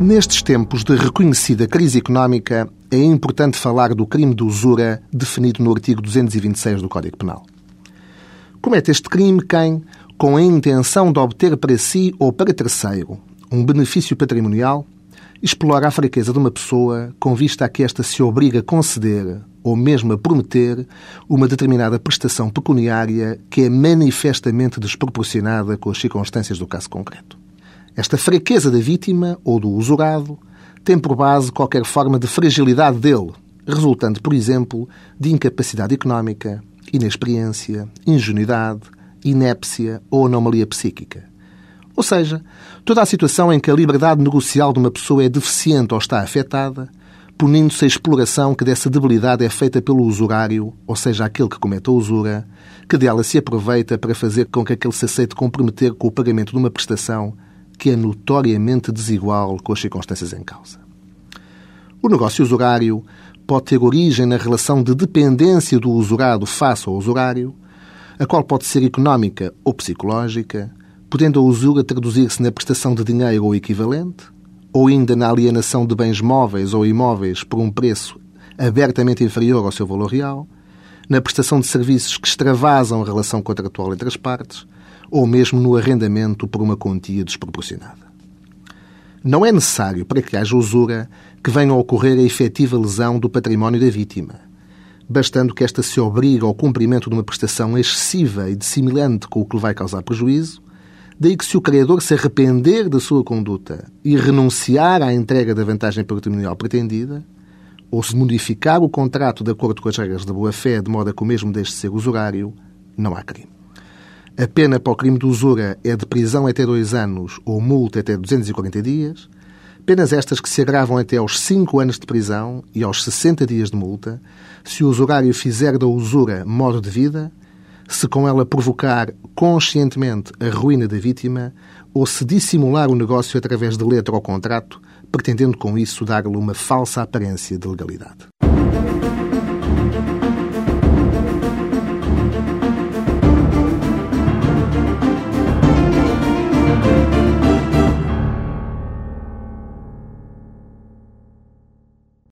Nestes tempos de reconhecida crise económica, é importante falar do crime de usura definido no artigo 226 do Código Penal. Comete este crime quem, com a intenção de obter para si ou para terceiro um benefício patrimonial, explora a fraqueza de uma pessoa com vista a que esta se obriga a conceder ou mesmo a prometer uma determinada prestação pecuniária que é manifestamente desproporcionada com as circunstâncias do caso concreto. Esta fraqueza da vítima ou do usurado tem por base qualquer forma de fragilidade dele, resultante, por exemplo, de incapacidade económica, inexperiência, ingenuidade, inépcia ou anomalia psíquica. Ou seja, toda a situação em que a liberdade negocial de uma pessoa é deficiente ou está afetada, punindo-se a exploração que dessa debilidade é feita pelo usurário, ou seja, aquele que comete a usura, que dela se aproveita para fazer com que aquele se aceite comprometer com o pagamento de uma prestação que é notoriamente desigual com as circunstâncias em causa. O negócio usurário pode ter origem na relação de dependência do usurado face ao usurário, a qual pode ser económica ou psicológica, podendo a usura traduzir-se na prestação de dinheiro ou equivalente, ou ainda na alienação de bens móveis ou imóveis por um preço abertamente inferior ao seu valor real, na prestação de serviços que extravasam a relação contratual entre as partes, ou mesmo no arrendamento por uma quantia desproporcionada. Não é necessário, para que haja usura, que venha a ocorrer a efetiva lesão do património da vítima, bastando que esta se obrigue ao cumprimento de uma prestação excessiva e dissimilante com o que lhe vai causar prejuízo, daí que se o credor se arrepender da sua conduta e renunciar à entrega da vantagem patrimonial pretendida, ou se modificar o contrato de acordo com as regras da boa-fé de modo a que o mesmo deixe de ser usurário, não há crime. A pena para o crime de usura é de prisão até dois anos ou multa até 240 dias. Penas estas que se agravam até aos 5 anos de prisão e aos 60 dias de multa, se o usurário fizer da usura modo de vida, se com ela provocar conscientemente a ruína da vítima ou se dissimular o negócio através de letra ou contrato, pretendendo com isso dar-lhe uma falsa aparência de legalidade.